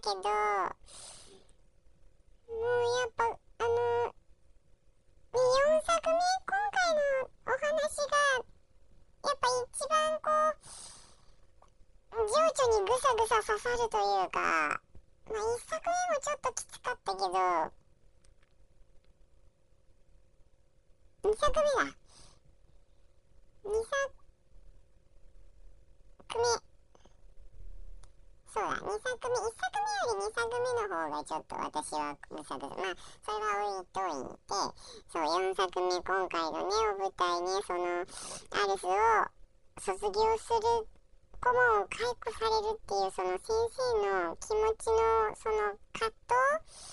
けど、もうやっぱ、あの、4作目、今回のお話が、やっぱ一番こう、情緒にぐさぐさ刺さるというか、まあ一作目もちょっときつかったけど、2作目だ。2作目。そうだ、2作目、1作目より2作目の方がちょっと私はぐさぐさ。まあ、それは置いといて、そう、4作目、今回のね、お舞台ね、その、アリスを卒業する顧問を解雇されるっていう、その先生の気持ちの、その葛藤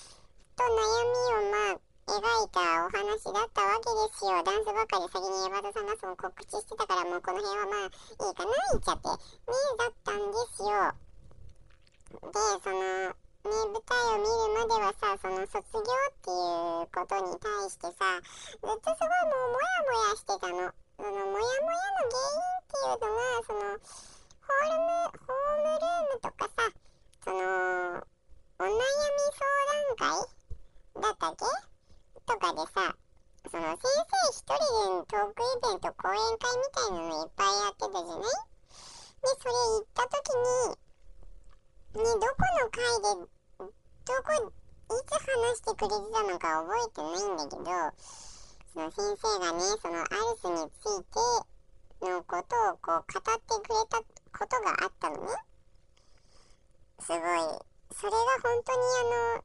と悩みを、まあ、描いたお話だったわけですよ。ダンスばかり先に山田さんがその告知してたからもうこの辺はまあいいかな言っちゃって。ねだったんですよ。で、その、台を見るまではさ、その卒業っていうことに対してさ、ずっとすごいもうモヤモヤしてたの。そのモヤモヤの原因っていうのが、その、ホールム、ホームルームとかさ、その、お悩み相談会だったっけ？とかでさ、その先生一人でトークイベント、講演会みたいなのいっぱいやってたじゃない？で、それ行った時に、ね、どこの回で、どこ、いつ話してくれてたのか覚えてないんだけど、その先生がね、そのアリスについてのことをこう語ってくれたことがあったのね。すごい、それが本当にあの、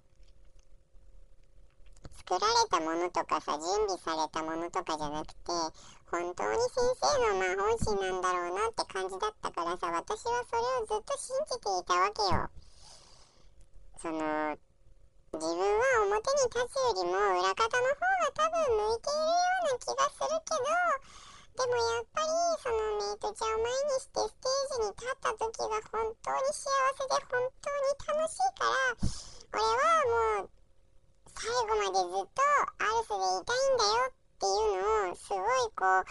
作られたものとかさ準備されたものとかじゃなくて本当に先生のまあ本心なんだろうなって感じだったからさ私はそれをずっと信じていたわけよ。その自分は表に立つよりも裏方の方が多分向いているような気がするけどでもやっぱりそのメイトちゃんを前にしてステージに立った時が本当に幸せで本当に楽しいから俺はもう最後までずっとアルスでいたいんだよっていうのをすごいこう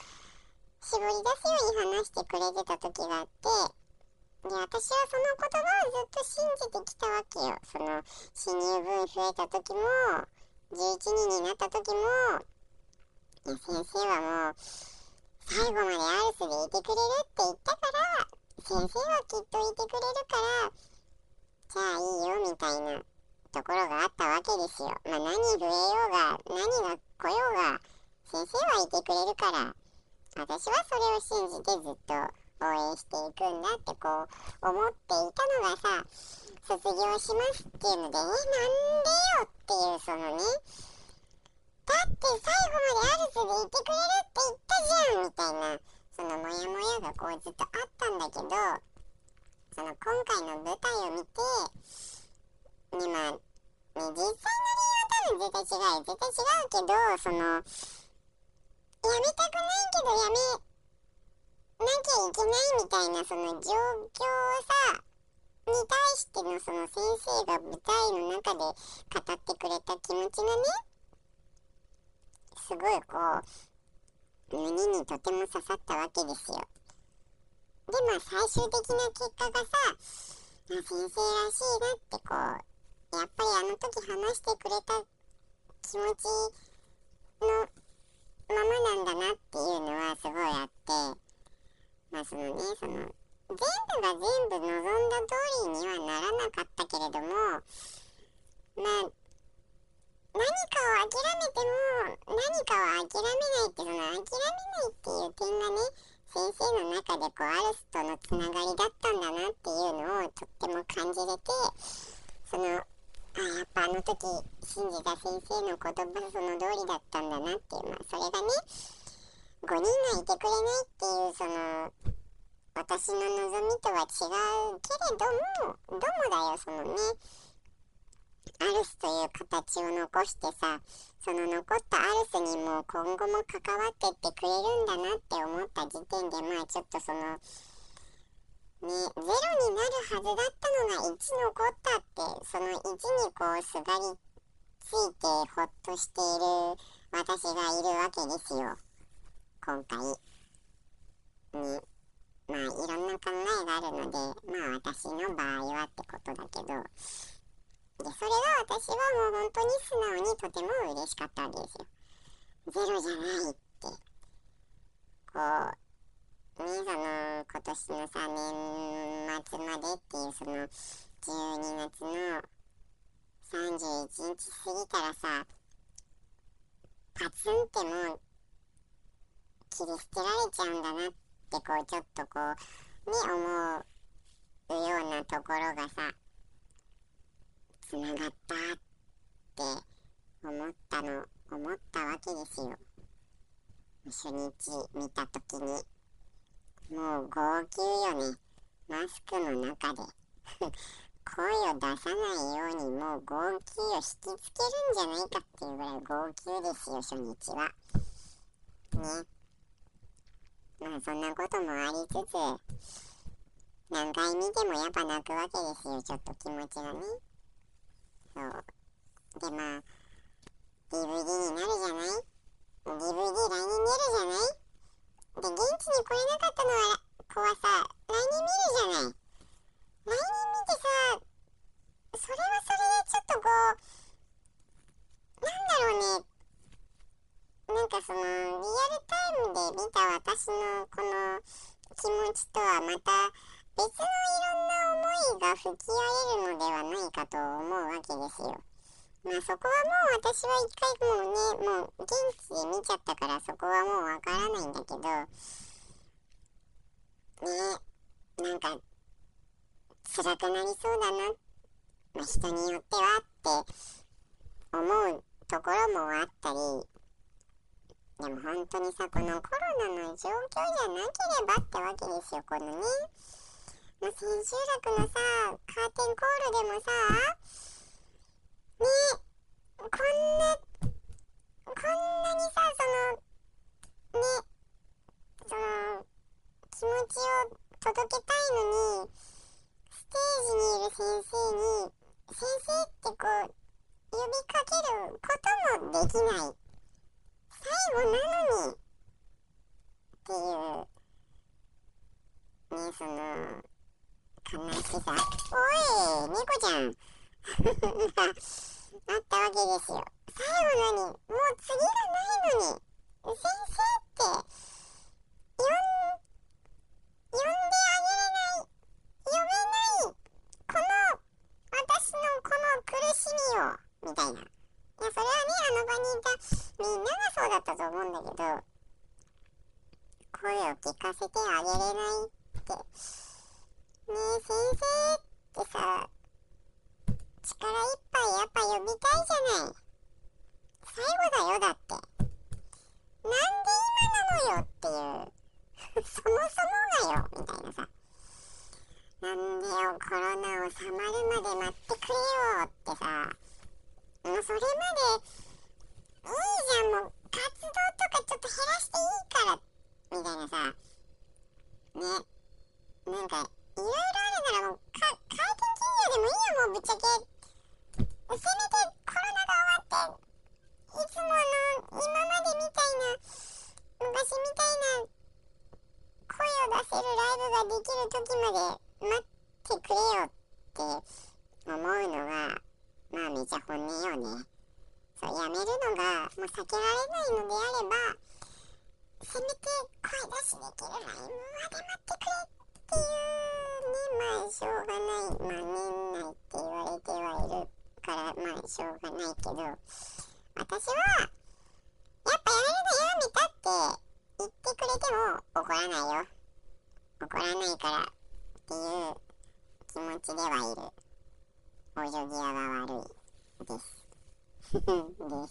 絞り出すように話してくれてた時があってで私はその言葉をずっと信じてきたわけよその新入部員増えた時も11人になった時もいや先生はもう最後までアルスでいてくれるって言ったから先生はきっといてくれるからじゃあいいよみたいなところがあったわけですよ。まあ、何増えようが、何が来ようが、先生はいてくれるから、私はそれを信じてずっと応援していくんだってこう思っていたのがさ、卒業しますっていうので、え、なんでよっていうそのね、だって最後までアルスでいてくれるって言ったじゃんみたいな、そのモヤモヤがこうずっとあったんだけど、その今回の舞台を見て、ね、まあ、ね、実際の理由は多分絶対違う。絶対違うけど、その、やめたくないけどやめきゃいけないみたいな、その状況をさ、に対してのその先生が舞台の中で語ってくれた気持ちがね、すごいこう、胸にとても刺さったわけですよ。で、まあ最終的な結果がさ、あ、先生らしいなってこう、やっぱりあの時話してくれた気持ちのままなんだなっていうのはすごいあってまあそのねその全部が全部望んだ通りにはならなかったけれどもまあ何かを諦めても何かを諦めないってその諦めないっていう点がね先生の中でこうアルスとのつながりだったんだなっていうのをとっても感じれてそのあやっぱあの時信じた先生の言葉その通りだったんだなっていうまあそれがね5人がいてくれないっていうその私の望みとは違うけれどもどうもだよそのねアルスという形を残してさその残ったアルスにも今後も関わってってくれるんだなって思った時点でまあちょっとそのね、ゼロになるはずだったのが1残ったって、その1にこうすがりついてほっとしている私がいるわけですよ。今回。ね。まあいろんな考えがあるのでまあ私の場合はってことだけどでそれが私はもう本当に素直にとても嬉しかったわけですよ。ゼロじゃないってこうねその今年のさ年末までっていうその12月の31日過ぎたらさパツンってもう切り捨てられちゃうんだなってこうちょっとこうね思うようなところがさつながったって思ったの思ったわけですよ。初日見た時に。もう号泣よね。マスクの中で。声を出さないようにもう号泣を引きつけるんじゃないかっていうぐらい号泣ですよ初日は。ね。まあそんなこともありつつ何回見てもやっぱ泣くわけですよちょっと気持ちがね。そう。でまあ DVD になるじゃない？DVD 来年出るじゃない？で現地に来れなかったのは子はさ来年見るじゃない。来年見てさそれはそれでちょっとこうなんだろうね。なんかそのリアルタイムで見た私のこの気持ちとはまた別のいろんな思いが吹き荒れるのではないかと思うわけですよ。まあそこはもう私は一回もうねもう現地で見ちゃったからそこはもうわからないんだけどねなんか辛くなりそうだな、まあ、人によってはって思うところもあったりでも本当にさこのコロナの状況じゃなければってわけですよこのね、まあ、千秋楽のさカーテンコールでもさねこんなこんなにさそのねその気持ちを届けたいのにステージにいる先生に先生ってこう呼びかけることもできない。最後なのにっていうねその悲しさおい猫ちゃん。あったわけですよ。最後なのに。もう次がないのに先生って呼ん呼んであげれない呼べないこの私のこの苦しみをみたいないやそれはねあの場にいたみんながそうだったと思うんだけど声を聞かせてあげれないって。ねえ先生ってさ力いっぱいやっぱ呼びたいじゃない。最後だよだって。なんで今なのよっていう。そもそもがよみたいなさ。なんでよコロナ収まるまで待ってくれよってさ。もうそれまでいいじゃんもう活動とかちょっと減らしていいからみたいなさねなんかいろいろあるならもうか解禁企業でもいいよもうぶっちゃけせめてコロナが終わっていつもの今までみたいな昔みたいな声を出せるライブができる時まで待ってくれよって思うのがまあめちゃ本音よね。そうやめるのがもう避けられないのであればせめて声出しできるライブまで待ってくれっていうねまあしょうがないまあ年内って言われてはいるからまあしょうがないけど私はやっぱやめるのやめたって言ってくれても怒らないよ。怒らないからっていう気持ちではいる。おじょぎ屋が悪いですでそう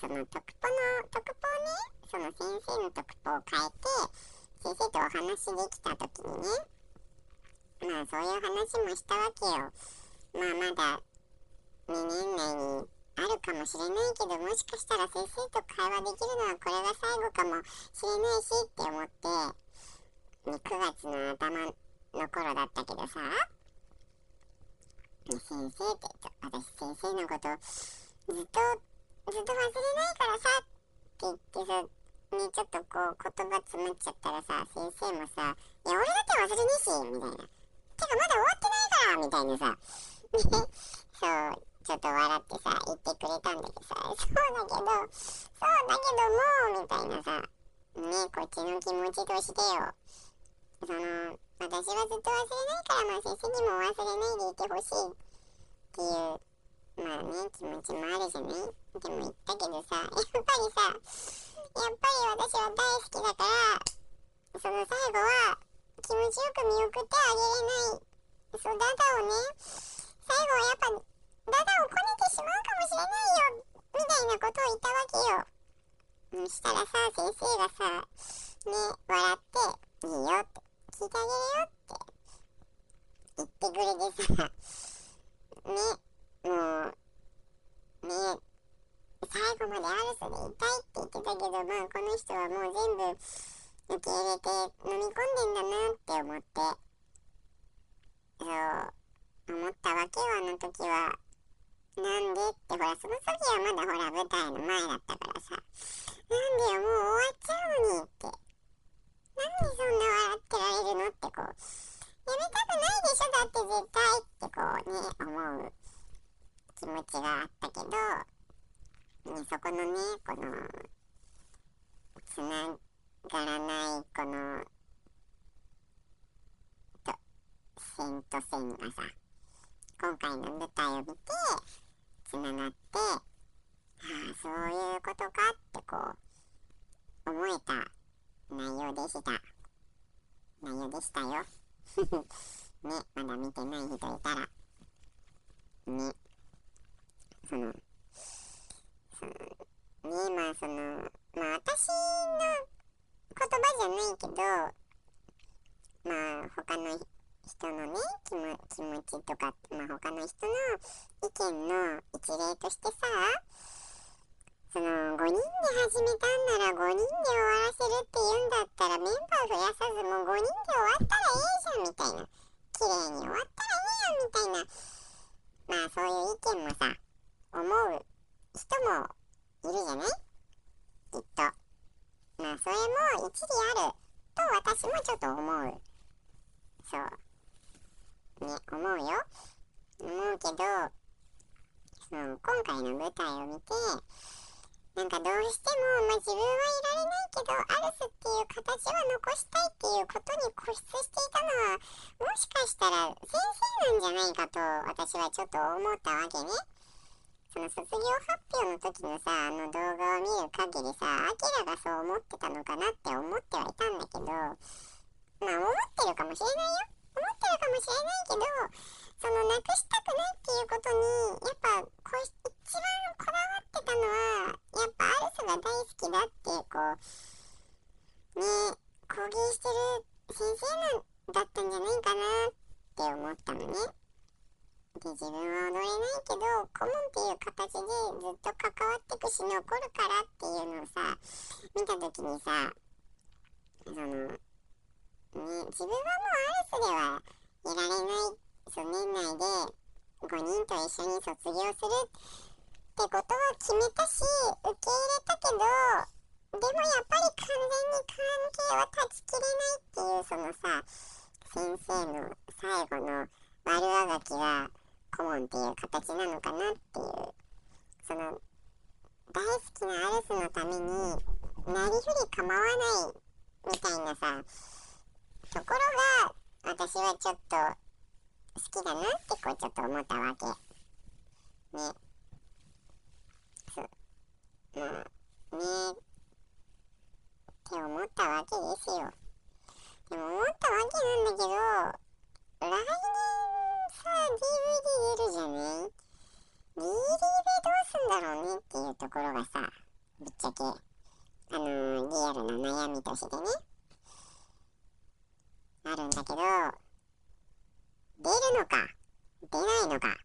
その特ポの特ポねその先生の特ポを変えて先生とお話できた時にねまあそういう話もしたわけよ。まあまだ2年内にあるかもしれないけどもしかしたら先生と会話できるのはこれが最後かもしれないしって思って、ね、9月の頭の頃だったけどさ、先生って私先生のことずっとずっと忘れないからさって言ってさね、ちょっとこう言葉詰まっちゃったらさ、先生もさ、いや、俺だって忘れねえし、みたいな。てか、まだ終わってないから、みたいなさ。ね、そう、ちょっと笑ってさ、言ってくれたんだけどさ、そうだけど、そうだけどもう、みたいなさ、ね、こっちの気持ちとしてよ。その、私はずっと忘れないから、まあ先生にも忘れないでいてほしいっていうまあね、気持ちもあるじゃない？でも言ったけどさ、やっぱりさ、やっぱり私は大好きだから、その最後は気持ちよく見送ってあげれない。そう、ダダをね、最後はやっぱ、ダダをこねてしまうかもしれないよ、みたいなことを言ったわけよ。そしたらさ、先生がさ、ね、笑って、いいよって、聞いてあげるよって言ってくれてさ、ね、もう、ね、最後までアルスでいたいって言ってたけど、まあこの人はもう全部受け入れて飲み込ん。でん。だなって思って、そう、思ったわけよ、あの時は。なん。でって、ほら、その時はまだほら、舞台の前だったからさ、なん。でよ、もう終わっちゃうのにって。なんでそんな笑ってられるのってこう、やめたくないでしょ、だって絶対ってこうね、思う。気持ちがあったけど、ね、そこのね、この、つながらない、この、と、線と線がさ、今回の舞台を見て、つながって、ああ、そういうことかってこう、思えた内容でした。内容でしたよ。ね、まだ見てない人いたら、ね。その、その、ね、まあその、まあ私の言葉じゃないけど、まあ他の人のね、気も気持ちとか、まあ他の人の意見の一例としてさ、その5人で始めたん。なら5人で終わらせるって言うん。だったらメンバー増やさずもう5人で終わったらいいじゃん。みたいな。綺麗に終わったらいいやん。みたいな。まあそういう意見もさ、思う人もいるじゃないきっと。まあそれも一理あると私もちょっと思う。そう。ね、思うよ。思うけど、その今回の舞台を見て、なんかどうしても、まあ、自分はいられないけど、アルスっていう形は残したいっていうことに固執していたのは、もしかしたら先生なんじゃないかと私はちょっと思ったわけね。その卒業発表の時のさ、あの動画を見る限りさ、アキラがそう思ってたのかなって思ってはいたんだけど、まあ思ってるかもしれないよ。るかもしれないけど、そのなくしたくないっていうことに、やっぱこう一番こだわってたのは、やっぱアルスが大好きだってこう、ね、公言してる先生なんだったんじゃないかなって思ったのね。で自分は踊れないけど顧問っていう形でずっと関わってくし残るからっていうのをさ見た時にさそのね自分はもうアレスではいられないそう年内で5人と一緒に卒業するってことは決めたし受け入れたけどでもやっぱり完全に関係を断ち切れないっていうそのさ先生の最後の悪あがきが顧問っていう形なのかなっていうその大好きなアルスのためになりふり構わないみたいなさところが私はちょっと好きだなってこうちょっと思ったわけ。ね。そう。まあね。って思ったわけですよ。でも思ったわけなんだけど来年さ DVD 出るじゃない ?DVD どうすんだろうねっていうところがさ、ぶっちゃけ、あのー、リアルな悩みとしてね、あるんだけど、出るのか、出ないのか、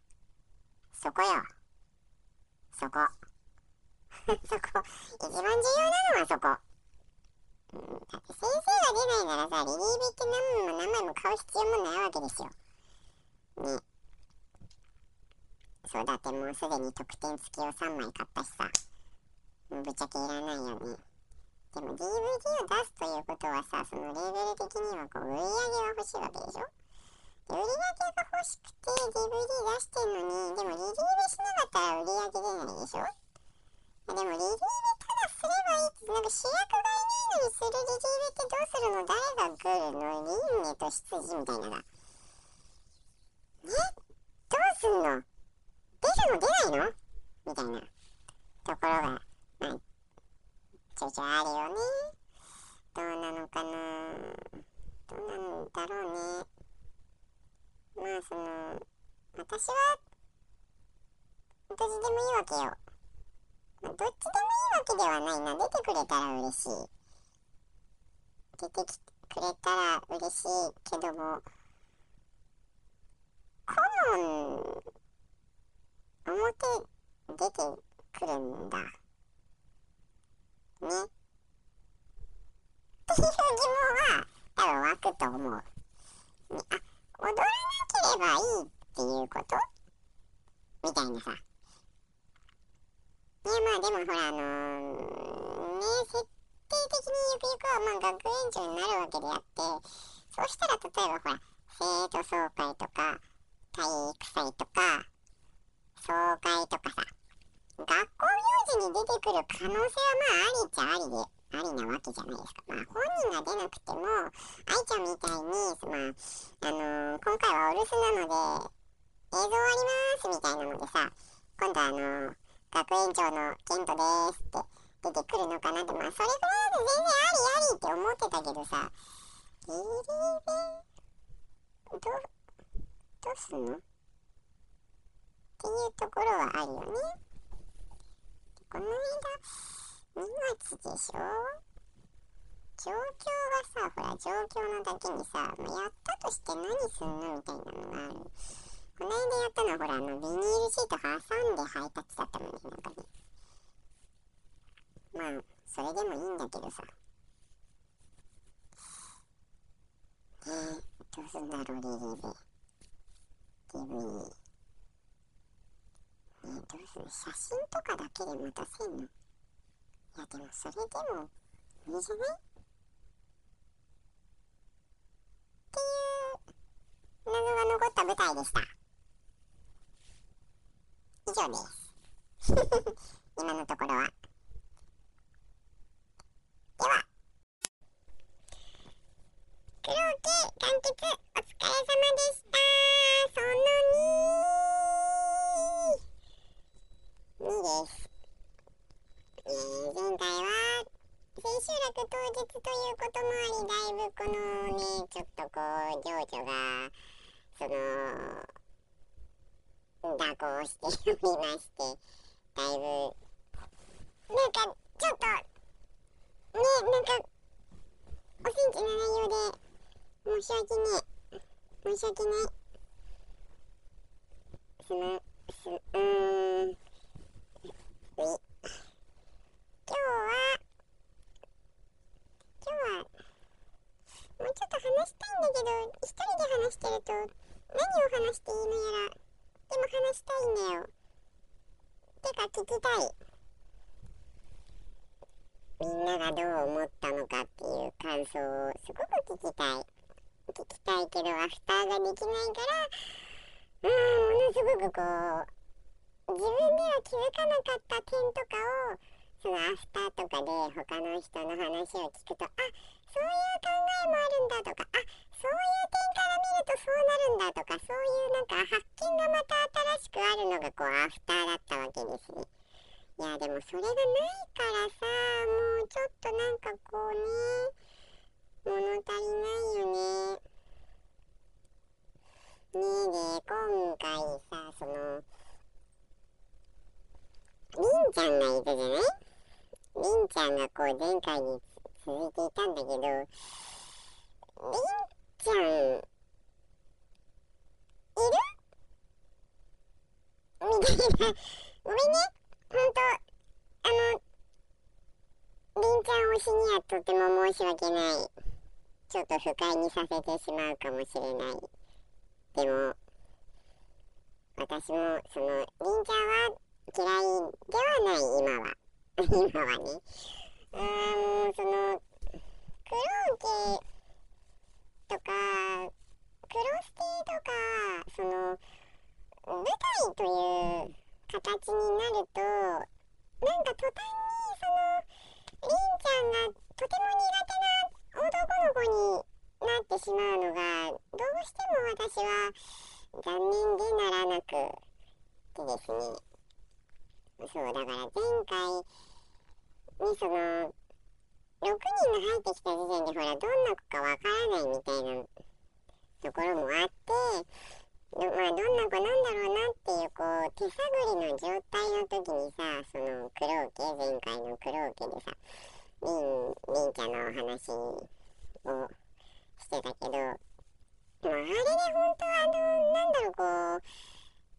そこよ。そこ。そこ。一番重要なのはそこ。うん、だって先生が出ないならさ、リリーベって何枚も何枚も買う必要もないわけですよ。ね。そうだってもうすでに特典付きを3枚買ったしさ。もうぶっちゃけいらないよね。でも DVD を出すということはさそのレベル的にはこう売り上げは欲しいわけでしょ？で売り上げが欲しくて DVD 出してんのにでもリリーベしなかったら売り上げ出ないでしょでもリリーベただすればいいってなんか主役がいないのにするリリーベってどうするの？誰が来るの？輪廻と執事みたいななえ？どうすんの？出るの出ないの？みたいなところがまあちょいちょいあるよね。どうなのかな。どうなんだろうね。まあその私はどっちでもいいわけよ、まあ、どっちでもいいわけではないな。出てくれたら嬉しい。出てきてくれたら嬉しいけども。顧問表出てくるんだ。ねっていう疑問は多分湧くと思う、ね、あ踊らなければいいっていうこと？みたいなさ。ねまあでもほらあのー、ね設定的にゆくゆくはまあ学園長になるわけであってそうしたら例えばほら生徒総会とか体育祭とか総会とかさ。学校行事に出てくる可能性はまあありっちゃありでありなわけじゃないですか。まあ本人が出なくても愛ちゃんみたいに、まあ、あのー、今回はお留守なので映像ありますみたいなのでさ今度あのー、学園長のケントですって出てくるのかなってまあそれぐらいで全然ありありって思ってたけどさギリギリどどうすんのっていうところはあるよね。この間2月でしょ状況がさほら状況のだけにさもうやったとして何すんのみたいなのがある。この間やったのはほらあのビニールシート挟んで配達だったもんねなんかねまあそれでもいいんだけどさ。えー、どうすんだろうリリーベ DV えー、どうする写真とかだけで待たせんのいやでもそれでもいいじゃないっていう謎が残った舞台でした。以上です。今のところはでは黒木完結お疲れ様でした。その2 2です。えー、前回は千秋楽当日ということもあり、だいぶこのね、ちょっとこう、情緒が、その、蛇行しておりまして、だいぶ、なんか、ちょっと、ね、なんか、おセンチな内容で、申し訳ねえ。申し訳ない。すむ、す、うーん。今日は今日はもうちょっと話したいんだけど一人で話してると何を話していいのやらでも話したいんだよ。てか聞きたい。みんながどう思ったのかっていう感想をすごく聞きたい。聞きたいけどアフターができないからうんものすごくこう自分では気づかなかった点とかをそのアフターとかで他の人の話を聞くとあそういう考えもあるんだとかあそういう点から見るとそうなるんだとかそういうなんか発見がまた新しくあるのがこうアフターだったわけですね。いやでもそれがないからさもうちょっとなんかこうね物足りないよね。ねえで今回さそのりんちゃんがいたじゃない？りんちゃんがこう前回に続いていたんだけどりんちゃんいる？みたいな。ごめんね。ほんとあのりんちゃん推しにはとても申し訳ない。ちょっと不快にさせてしまうかもしれない。でも私もそのりんちゃんは嫌いではない今は今はねあもうそのクローケとかクロス系とかその舞台という形になるとなんか途端にそのりんちゃんがとても苦手な男の子になってしまうのがどうしても私は残念でならなくてですね。そうだから前回にその6人が入ってきた時点でほらどんな子かわからないみたいなところもあってまあどんな子なんだろうなっていうこう手探りの状態の時にさその黒家前回の黒家でさりんりんちゃんのお話をしてたけど、まあ、あれで本当はあのなんだろうこ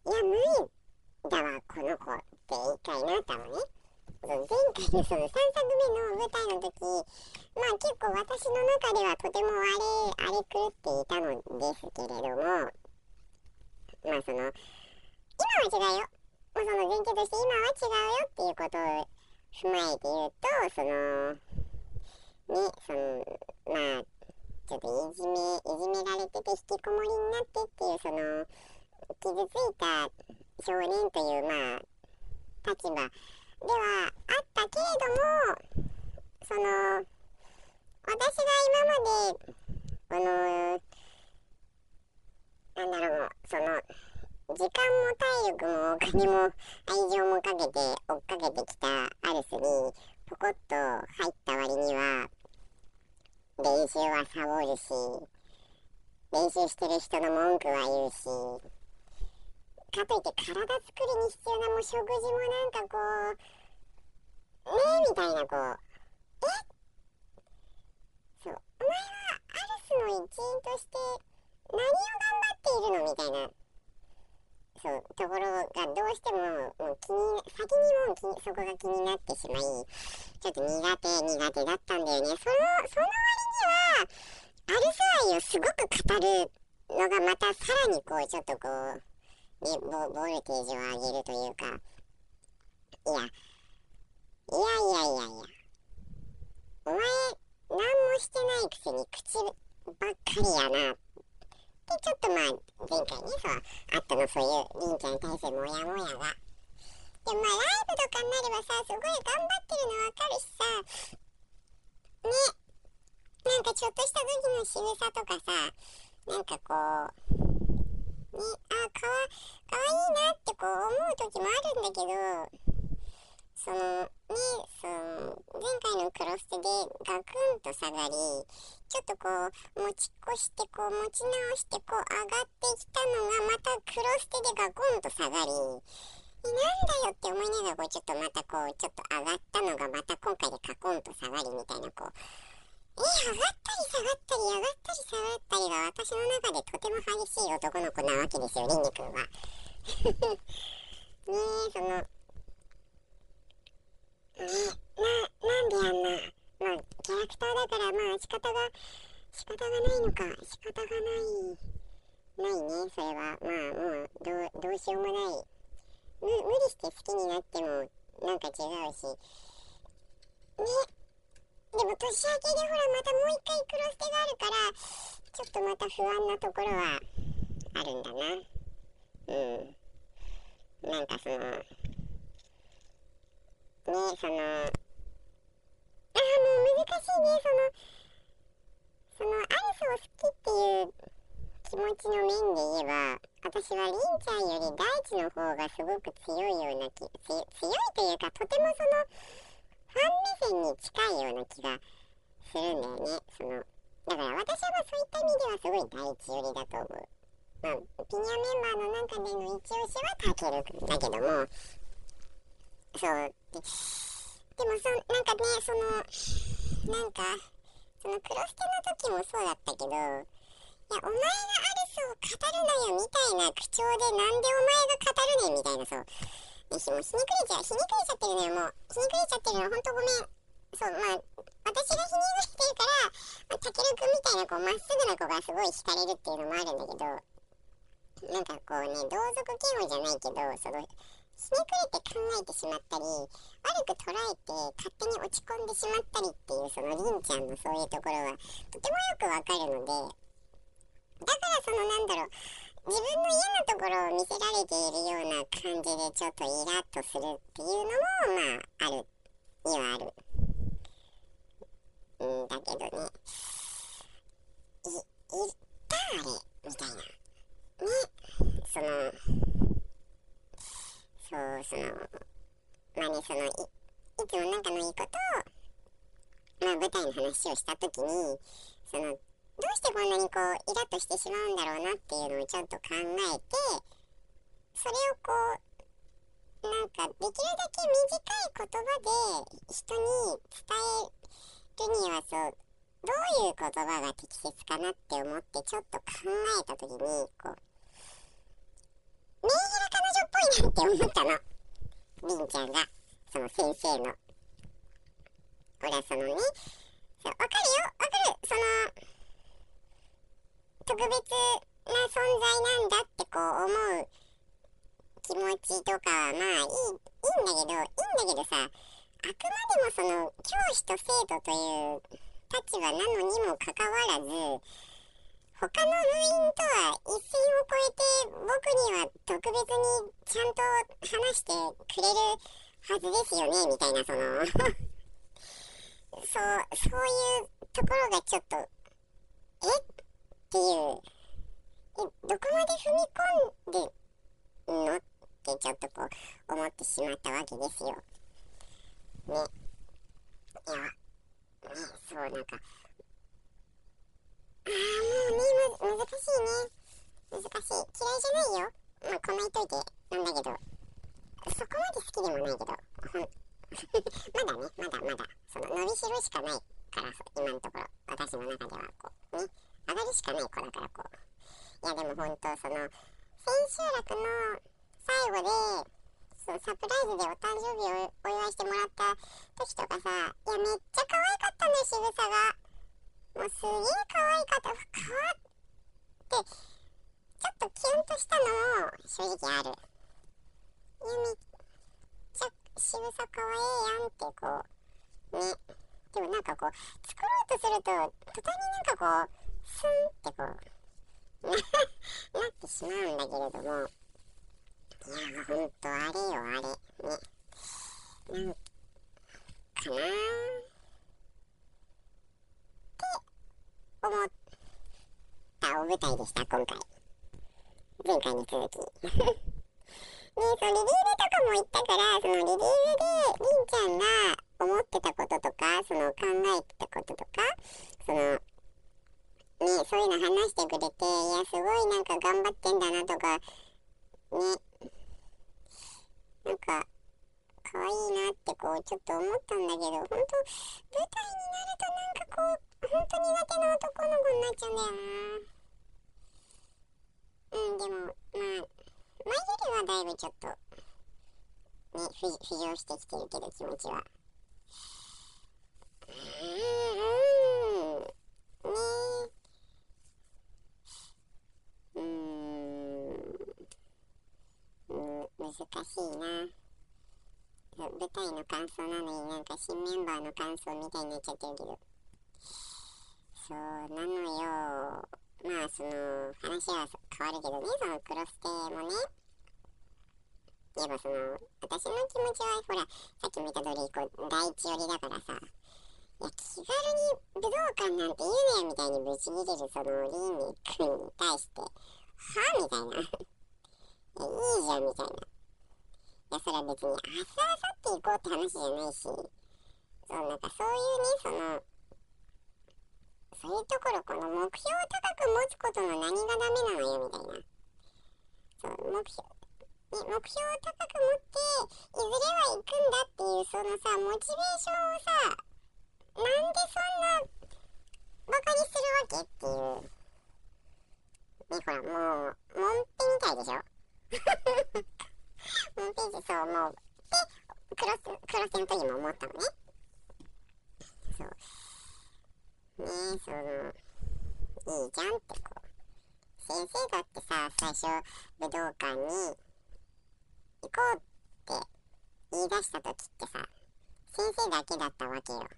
ういや無理だわこの子。って一回なったのね。前回のその3作目の舞台の時まあ結構私の中ではとてもあれ荒れ狂っていたのですけれどもまあその今は違うよ。まあ、その前提として今は違うよっていうことを踏まえて言うとそのねそのまあちょっといじめいじめられてて引きこもりになってっていうその傷ついた少年というまあ立場。ではあったけれどもその私が今までこのなんだろうその時間も体力もお金も愛情もかけて追っかけてきたアルスにポコッと入った割には練習はサボるし練習してる人の文句は言うしかといって体作りに必要なもう食事もなんかこうねえみたいなこう。え？そう。お前はアルスの一員として何を頑張っているの？みたいな。そう。ところがどうしてももう気に先にもうそこが気になってしまいちょっと苦手苦手だったんだよね。そのその割にはアルス愛をすごく語るのがまたさらにこうちょっとこうボボルテージを上げるというか。いやいやいやいや。いやお前何もしてないくせに口ばっかりやな。でちょっとまあ前回ねそうあったのそういうりんちゃんに対するモヤモヤが。でもまあライブとかになればさすごい頑張ってるのわかるしさ。ね。なんかちょっとした時の仕草とかさ。なんかこうねあかわかわいいなってこう思う時もあるんだけどそのねその前回のクロステでガクンと下がりちょっとこう持ち越してこう持ち直してこう上がってきたのがまたクロステでガコンと下がりなんだよって思いながらこうちょっとまたこうちょっと上がったのがまた今回でカコンと下がりみたいなこう上がったり下がったり上がったり下がったりが私の中でとても激しい男の子なわけですよりんにくんは。ねえそのねな、なんであんな、まあ、キャラクターだから、まあ、仕方が、仕方がないのか、仕方がない、ないね、それは。まあ、もう、どう、どうしようもない。無無理して好きになっても、なんか違うし。ね。でも、年明けでほら、またもう一回クロステがあるから、ちょっとまた不安なところは、あるんだな。うん。なんかその、ねそのああもう難しいねそのそのアリスを好きっていう気持ちの面で言えば私はりんちゃんより大地の方がすごく強いような気強いというかとてもそのファン目線に近いような気がするんだよね。そのだから私はそういった意味ではすごい大地寄りだと思う。まあピニアメンバーの中での一押しはタケルだけども。そう。でもそなんかねそのなんかそのクロステの時もそうだったけどいやお前がアリスを語るなよみたいな口調でなんでお前が語るねんみたいなそう。でひもひにくれちゃうひにくれちゃってるのよもうひにくれちゃってるのほんとごめんそうまあ私がひにくれてるから、まあ、たけるくんみたいなこうまっすぐな子がすごい惹かれるっていうのもあるんだけどなんかこうね同族嫌悪じゃないけどそのひねくれて考えてしまったり悪く捉えて勝手に落ち込んでしまったりっていうそのりんちゃんのそういうところはとてもよくわかるのでだからそのなんだろう自分の嫌なところを見せられているような感じでちょっとイラッとするっていうのもまああるにはある。んだけどねいいったあれみたいなねそのそうそのまあねそのいいつも仲のいいことをまあ舞台の話をした時にそのどうしてこんなにこうイラッとしてしまうんだろうなっていうのをちょっと考えてそれをこうなんかできるだけ短い言葉で人に伝えるにはそうどういう言葉が適切かなって思ってちょっと考えた時にこうメンヘラ彼女っぽいなって思ったの。りんちゃんがその先生の。俺はそのねそうわかるよ。わかる。その特別な存在なんだってこう思う気持ちとかはまあいいいいんだけどいいんだけどさあくまでもその教師と生徒という立場なのにもかかわらず他の部員とは一線を越えて僕には特別にちゃんと話してくれるはずですよねみたいなその。そうそういうところがちょっとえ？っていう、え、どこまで踏み込んでんの？ってちょっとこう思ってしまったわけですよ。ね。いや、ね、そうなんか、ああ、もうね、ま、難しいね。難しい。嫌いじゃないよ。まあ、こんな言っといてなんだけど、そこまで好きでもないけど、まだね、まだまだ、その伸びしろしかないから、今のところ、私の中では、こう、ね。上がりしかない子だからこういやでも本当その千秋楽の最後でそのサプライズでお誕生日をお祝いしてもらった時とかさいやめっちゃ可愛かったね仕草がもうすげえ可愛かったか。わってちょっとキュンとしたのも正直ある。いやめっちゃ仕草可愛いやんってこうねでもなんかこう作ろうとすると途端になんかこうスンってこうなってしまうんだけ。れどもいやほんとあれよあれねなんかなって思ったお舞台でした今回前回に続きねそうリリーベとかも言ったからそのリリーベでりんちゃんが思ってたこととかその考えてたこととかそのね、ういうの話してくれて、いや、すごいなんか頑張ってんだなとか、ね、なんか、可愛いなってこう、ちょっと思ったんだけど、ほんと、舞台になるとなんかこう、ほんと苦手な男の子になっちゃうんだよな。うん、でも、まあ、前よりはだいぶちょっと、ね、浮上してきてるけど、気持ちは。うん、うん、ねえ。うーん、難しいな。舞台の感想なのになんか新メンバーの感想みたいになっちゃってるけど。そうなのよ。まあその話は変わるけどね、そのクロステもね。言えばその、私の気持ちはほら、さっきも言った通り、こう、第一寄りだからさ、いや、気軽に武道館なんて言うなよみたいにぶち切れるそのリーニー君に対して、はみたいな。いいじゃんみたいな。いや、それは別に、あさあさって行こうって話じゃないし、そう、なんかそういうね、その、そういうところ、この目標を高く持つことの何がダメなのよ、みたいな。そう、目標、目標を高く持って、いずれは行くんだっていう、そのさ、モチベーションをさ、なんでそんなバカにするわけっていうねほらもうモンペみたいでしょ モンページそうもう。でクロスクロスの時も思ったのね。そう。ねそのいいじゃんってこう先生だってさ最初武道館に行こうって言い出した時ってさ先生だけだったわけよ。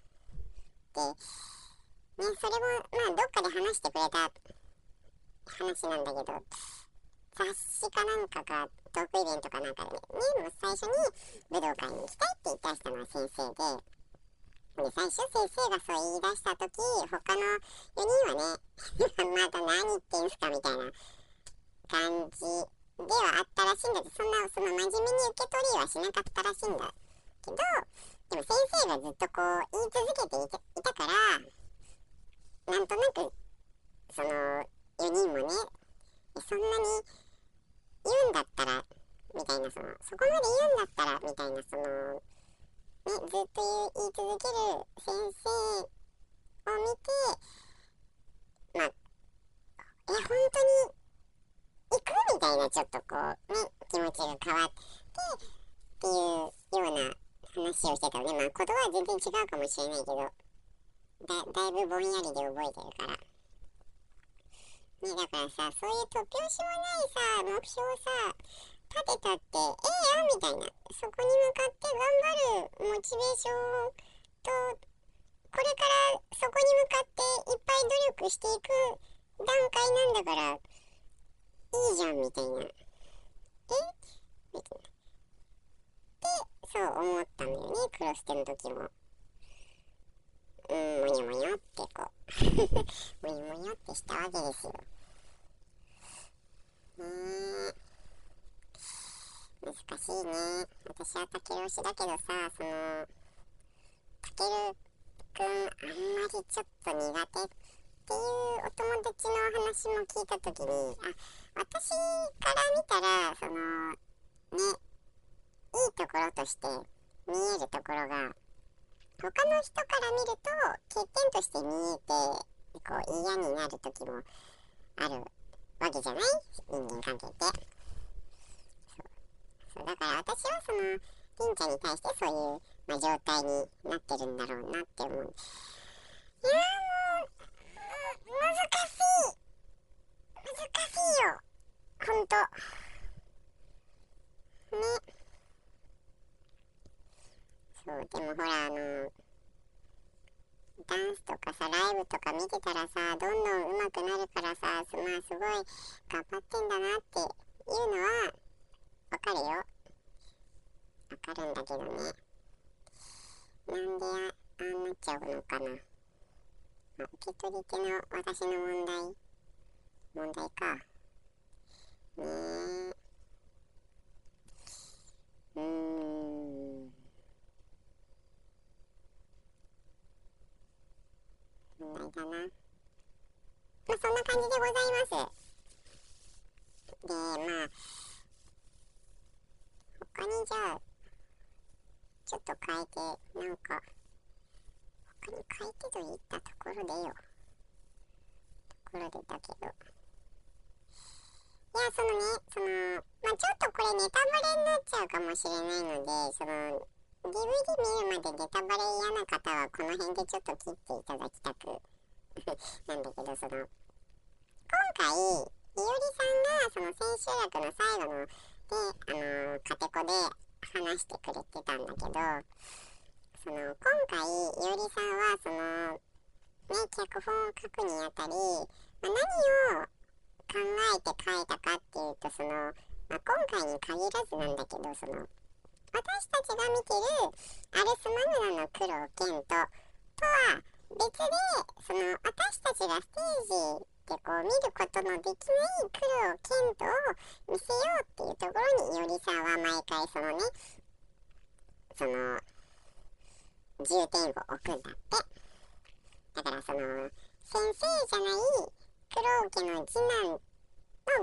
て、ね、それも、まあ、どっかで話してくれた話なんだけど、雑誌かなんかかトークイベントかなんかでねもう最初に武道館に行きたいって言い出したのは先生で。で最初先生がそう言い出した時他の4人はね また何言ってんすかみたいな感じではあったらしいんだけどそんなその真面目に受け取りはしなかったらしいんだけどでも先生がずっとこう言い続けていたいたからなんとなくその4人もねそんなに言うんだったらみたいなそのそこまで言うんだったらみたいなそのねずっと言い続ける先生を見てまあえ本当に行くみたいなちょっとこうね気持ちが変わってっていうような話をしてたのねまあ言葉は全然違うかもしれないけどだだいぶぼんやりで覚えてるから。ね、だからさそういう突拍子もないさ目標をさ立てたってええやんみたいなそこに向かって頑張るモチベーションとこれからそこに向かっていっぱい努力していく段階なんだからいいじゃんみたいなえ？みたいなってそう思ったんだよねクロステの時も。うん、もにょもにょってこう もにょもにょってしたわけですよ。ね難しいね私はたける推しだけどさそのたけるくんあんまりちょっと苦手っていうお友達の話も聞いた時にあ私から見たらそのねいいところとして見えるところが他の人から見ると欠点として見えてこう嫌になる時もある。わけじゃない人間関係ってそうそうだから私はそのりんちゃんに対してそういう、まあ、状態になってるんだろうなって思ういやもう難しい難しいよ。ほんとね。そうでもほらあのダンスとかさライブとか見てたらさどんどん上手くなるからさまあすごい頑張ってんだなっていうのはわかるよ。わかるんだけどね。なんでああなっちゃうのかな、まあ、受け取り手の私の問題。問題か。ねえ。うーん問題だな。まあ、そんな感じでございます。で、まあ、他にじゃあ、ちょっと変えて、なんか、他に変えてと言ったところでよ。ところでだけど。いや、そのね、その、まあ、ちょっとこれネタバレになっちゃうかもしれないので、その、DVD 見るまでネタバレ嫌な方はこの辺でちょっと切っていただきたく。なんだけどその今回いおりさんがその千秋楽の最後のであのー、カテコで話してくれてたんだけどその今回いおりさんはそのね脚本を書くにあたり、まあ、何を考えて書いたかっていうとその、まあ、今回に限らずなんだけどその私たちが見てるアルスマグナの苦労ケントとは別でその私たちがステージでこう見ることのできない苦労ケントを見せようっていうところにいおりさんは毎回そのねその重点を置くんだってだからその先生じゃない苦労家の次男の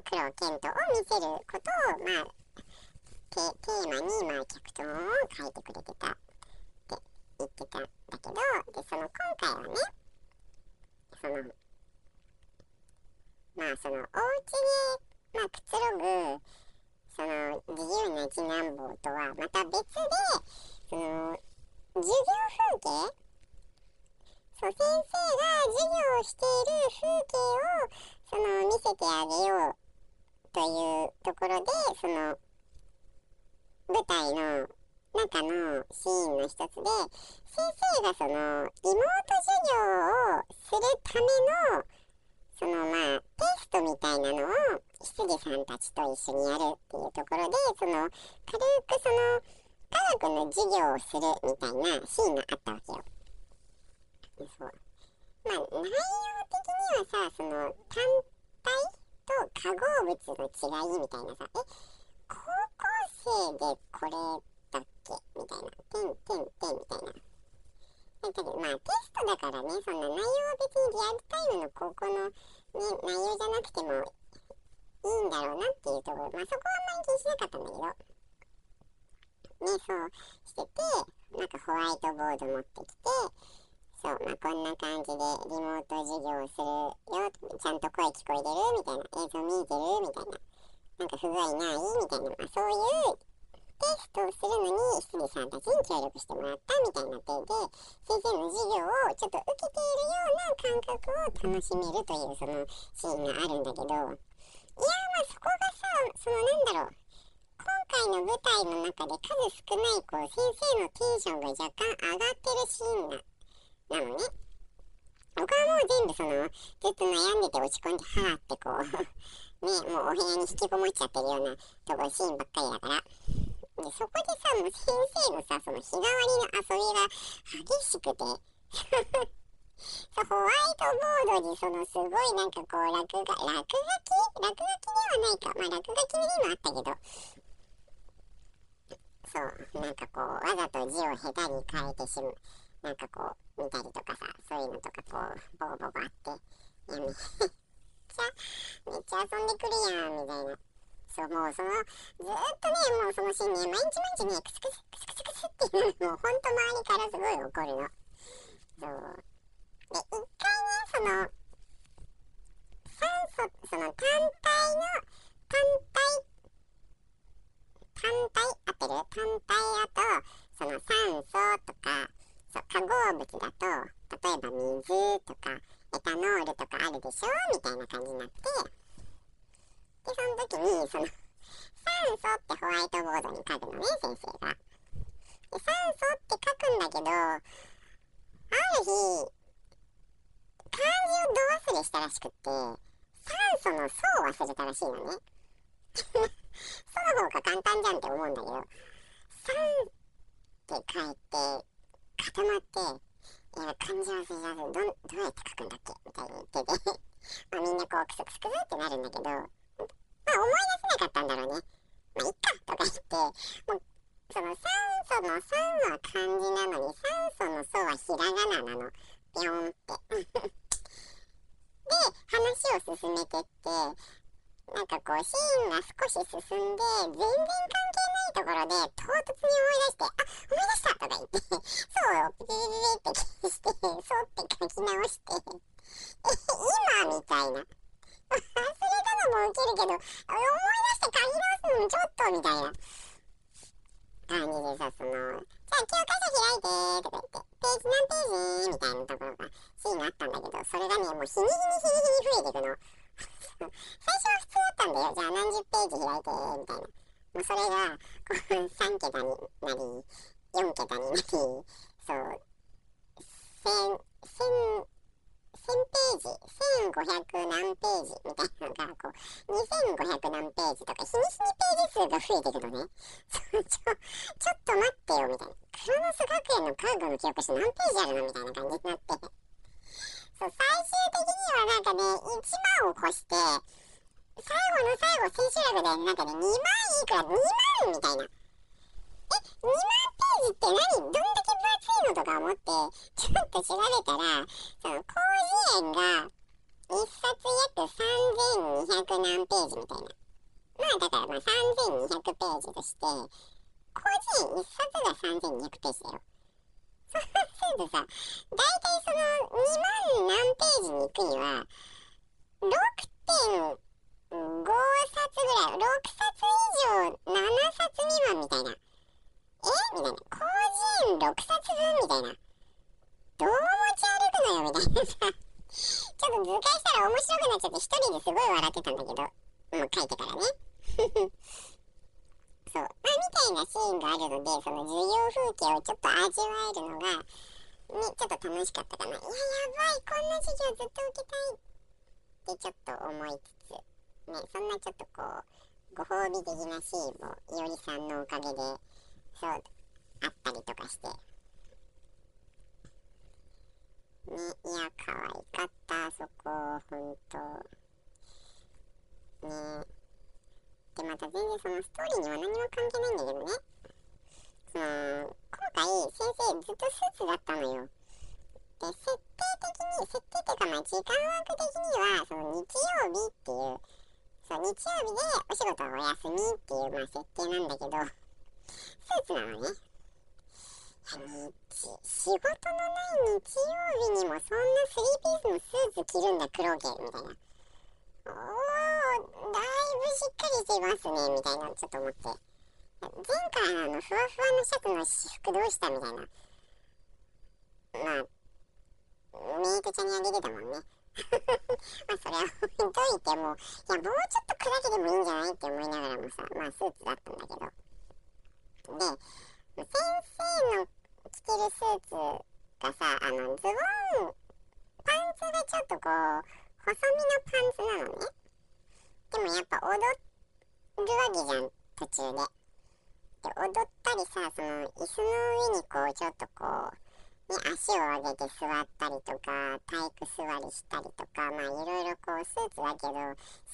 苦労ケントを見せることをまあテーマに、まあ、脚本を書いてくれてた。って言ってた。んだけどでその今回はねそのまあそのお家で、まあ、くつろぐその自由な次男坊とはまた別でその授業風景そう先生が授業をしている風景をその見せてあげようというところでその舞台の中のシーンの一つで先生がそのリモート授業をするためのそのまあテストみたいなのを執事さんたちと一緒にやるっていうところでその軽くその科学の授業をするみたいなシーンがあったわけよ。そうまあ内容的にはさその単体と化合物の違いみたいなさえ高校生でこれだっけみたいなてんてんてんみたいな。だけどまあテストだからねそんな内容は別にリアルタイムの高校の、ね、内容じゃなくてもいいんだろうなっていうところまあそこはあんまり気にしなかったんだけどねそうしててなんかホワイトボード持ってきてそうまあこんな感じでリモート授業をするよちゃんと声聞こえてるみたいな映像見えてるみたいな なんか不具合ないみたいな、まあ、そうい。うテストをするのに羊さんたちに協力してもらったみたいな体で先生の授業をちょっと受けているような感覚を楽しめるというそのシーンがあるんだけどいやまあそこがさそのなんだろう今回の舞台の中で数少ないこう先生のテンションが若干上がってるシーンななのね。他はもう全部そのずっと悩んでて落ち込んではーってこう。ねもうお部屋に引きこもっちゃってるようなとこシーンばっかりだから。でそこでさもう先生のさその日替わりの遊びが激しくて。そホワイトボードにそのすごいなんかこう落書き落書き落書きではないか。まあ落書きの日もあったけど。そうなんかこうわざと字を下手に変えてしまう。なんかこう見たりとかさそういうのとかこうボコボコあって。ちゃめっちゃ遊んでくるやんみたいな。そうもうそのずっとねもうそのシーンね毎日毎日ねクスクスクスクスクスっていうのもうほんと周りからすごい怒るの。そう。で一回ねその酸素その単体の単体単体合ってる単体だとその酸素とかそう化合物だと例えば水とかエタノールとかあるでしょみたいな感じになってで、その時に、その、酸素ってホワイトボードに書くのね、先生が。で、酸素って書くんだけど、ある日、漢字をど忘れしたらしくって、酸素の層を忘れたらしいのね。その方が簡単じゃんって思うんだけど、酸って書いて、固まって、いや、漢字忘れちゃうど、どうやって書くんだっけ？みたいに言ってて まあみんなこうクスクスクスってなるんだけど、まあ思い出せなかったんだろうね。まあいっかとか言って、もうその酸素の酸は漢字なのに酸素の素はひらがななの。ぴょんって。で、話を進めてって、なんかこうシーンが少し進んで、全然関係ないところで唐突に思い出して、あ、思い出したとか言って、そうをピピピピって消して、そうって書き直して、え、今みたいな。忘れたのもウケるけど、思い出して書き直すのもちょっとみたいな感じでさ、その、じゃあ教科書開いてとか言って、ページ何ページみたいなところが、シーンがあったんだけど、それがね、もう日に日に日に日に増えていくの。最初は普通だったんだよ。じゃあ何十ページ開いて、みたいな。もうそれが、こう、3桁になり、4桁になり、そう、千、千、1000ページ、1500何ページみたいなのが、こう、2500何ページとか、日に日にページ数が増えてくのね。ちょ、ちょっと待ってよ、みたいな。クロノス学園のカードの記憶書何ページあるのみたいな感じになって。そう、最終的にはなんかね、1万を越して、最後の最後、千秋楽でなんかね、2万いくら、2万みたいな。え、2万ページって何？どんだけ分厚いのとか思って、ちょっと調べたら、その、広辞苑が、1冊約3200何ページみたいな。まあ、だからまあ3200ページとして、広辞苑1冊が3200ページだよ。そうするとさ、だいたいその2万何ページに行くには、6.5 5冊ぐらい、6冊以上7冊未満みたいな。え？みたいな。広辞苑6冊分みたいな。どう持ち歩くのよみたいなさ。ちょっと図解したら面白くなっちゃって一人ですごい笑ってたんだけど。もう書いてからね。そう。まあ、みたいなシーンがあるので、その授業風景をちょっと味わえるのが、ね、ちょっと楽しかったかな。いや、やばい、こんな授業ずっと受けたいってちょっと思いつつ、ね、そんなちょっとこう、ご褒美的なシーンもいおりさんのおかげで、そう、あったりとかして。ね、いや、可愛かった、そこ、ほんと。ねで、また全然そのストーリーには何も関係ないんだけどね。その、今回、先生ずっとスーツだったのよ。で、設定的に、設定っていうか、まあ、時間枠的には、その日曜日っていう、そう、日曜日でお仕事はお休みっていう、まあ、設定なんだけど、スーツなのね。日、仕事のない日曜日にもそんなスリーピースのスーツ着るんだ、黒毛、みたいな。おー、だいぶしっかりしてますね、みたいな、ちょっと思って。前回のあの、ふわふわのシャツの私服どうしたみたいな。まあ、メイトちゃんにあげてたもんね。まあそれは置いといても、いやもうちょっと砕けでもいいんじゃないって思いながらもさ、まあスーツだったんだけど。で、先生の着てるスーツがさ、あの、ズボン、パンツがちょっとこう、細身のパンツなのね。でもやっぱ踊るわけじゃん、途中で。で、踊ったりさ、その、椅子の上にこう、ちょっとこう、ね、足を上げて座ったりとか、体育座りしたりとか、まあいろいろこう、スーツだけど、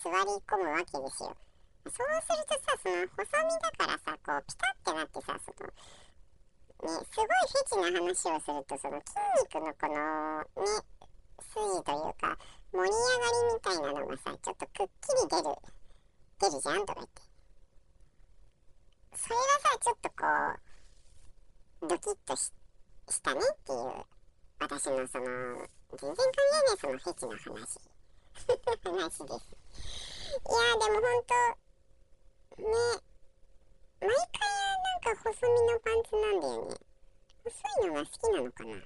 座り込むわけですよ。そうするとさ、その、細身だからさ、こう、ピタってなってさ、その、ね、すごいフェチな話をすると、その筋肉のこの、ね、筋というか、盛り上がりみたいなのがさ、ちょっとくっきり出る、出るじゃんとか言って。それがさ、ちょっとこう、ドキッとししたねっていう、私のその、全然関係ないそのフェチの話。話です。いやでもほんと、ね、毎回なんか細身のパンツなんだよね。細いのが好きなのかな。ね、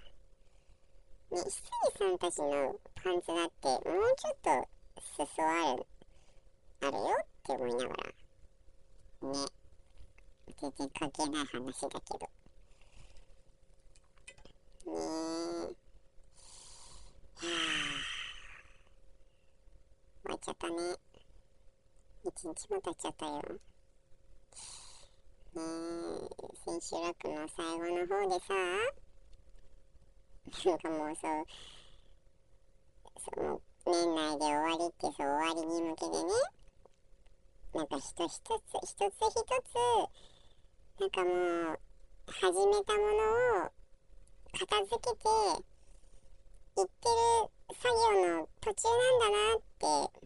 ひすぎさんたちのパンツだって、もうちょっと裾ある、あるよって思いながら。ね。全然関係ない話だけど。ねえ。はあ。終わっちゃったね。一日も経っちゃったよ。ねえ千秋楽の最後の方でさ、なんかもうそう、その年内で終わりってそう終わりに向けてね、なんか一つ一つ、一つ一つ、なんかもう、始めたものを片付けて、行ってる作業の途中なんだなって、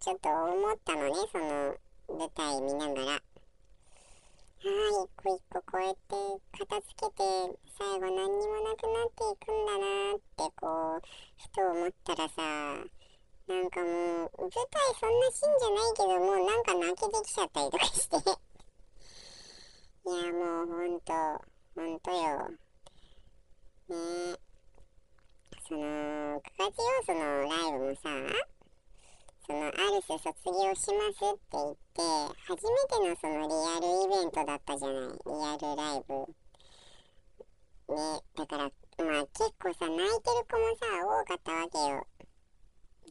ちょっと思ったのね、その舞台見ながら。はい、一個一個こうやって片付けて、最後何にもなくなっていくんだなってこう、ふと思ったらさ、なんかもう、舞台そんなシーンじゃないけど、もうなんか泣けてきちゃったりとかしていや、もうほんと、ほんとよ。ね。その、9月要素のライブもさ、そのアルス卒業しますって言って初めてのそのリアルイベントだったじゃない。リアルライブ。ねだからまあ結構さ泣いてる子もさ多かったわけよ。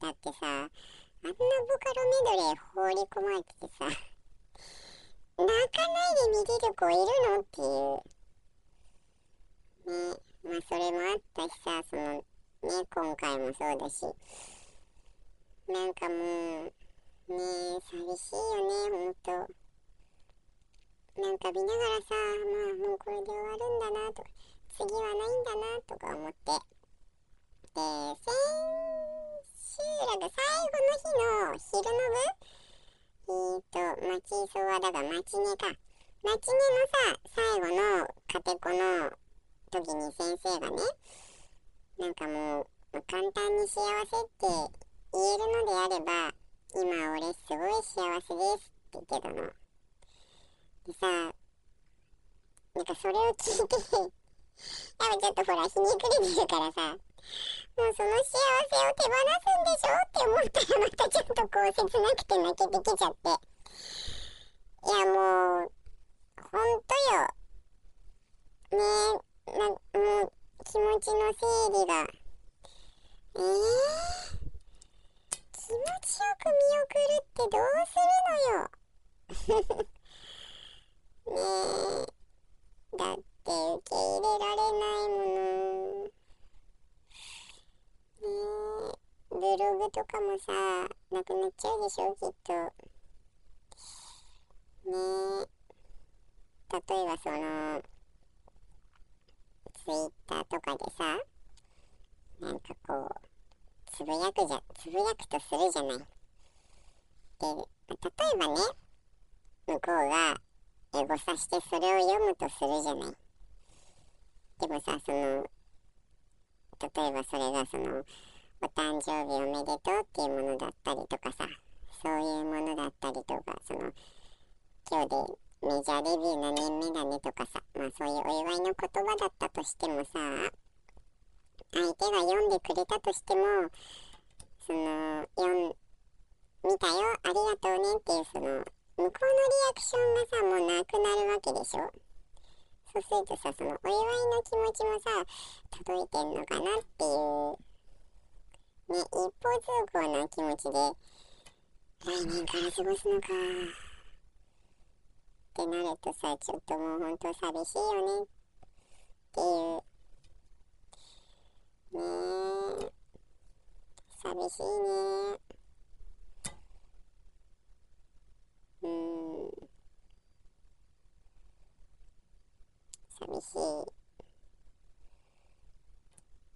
だってさあんなボカロメドレー放り込まれててさ泣かないで見れる子いるのっていう。ね。まあそれもあったしさそのね今回もそうだしなんかもう、ねえ、寂しいよね、ほんと。なんか見ながらさ、まあもうこれで終わるんだなとか、次はないんだなとか思って。で、先週ら最後の日の昼の部？えっ、ー、と、町そわだが町根か。町根のさ、最後のカテコの時に先生がね、なんかもう、簡単に幸せって言えるのであれば、今俺すごい幸せですって言ってたの。でさ、なんかそれを聞いてやっぱちょっとほら、ひねくれてるからさ、もうその幸せを手放すんでしょって思ったらまたちょっとこう切なくて泣けてきちゃって。いやもう、ほんとよ。ねえ、な、もう気持ちの整理が。ええーどうするのよ。ねえ。だって受け入れられないもの。ねえ。ブログとかもさなくなっちゃうでしょきっと。ねえ。例えばそのツイッターとかでさなんかこうつぶやくじゃつぶやくとするじゃない。でま例えばね向こうがエゴサしてそれを読むとするじゃない。でもさその例えばそれがそのお誕生日おめでとうっていうものだったりとかさそういうものだったりとかその今日でメジャーデビュー何年目だねとかさまあそういうお祝いの言葉だったとしてもさ相手が読んでくれたとしてもその読ん見たよありがとうねっていうその向こうのリアクションがさもうなくなるわけでしょ？そうするとさそのお祝いの気持ちもさ届いてんのかなっていうね一方通行な気持ちで来年から過ごすのか。ってなるとさちょっともうほんと寂しいよねっていう。ねえ寂しいね。うん寂しい。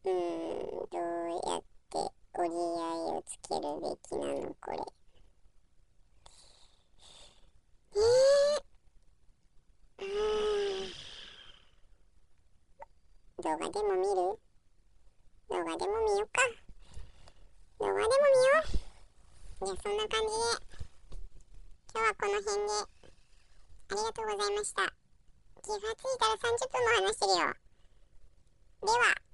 うん。どうやって折り合いをつけるべきなの？これ。え。動画でも見る？動画でも見よっか。動画でも見よう。じゃあそんな感じで。今日はこの辺で。ありがとうございました。気がついたら30分も話してるよ。では。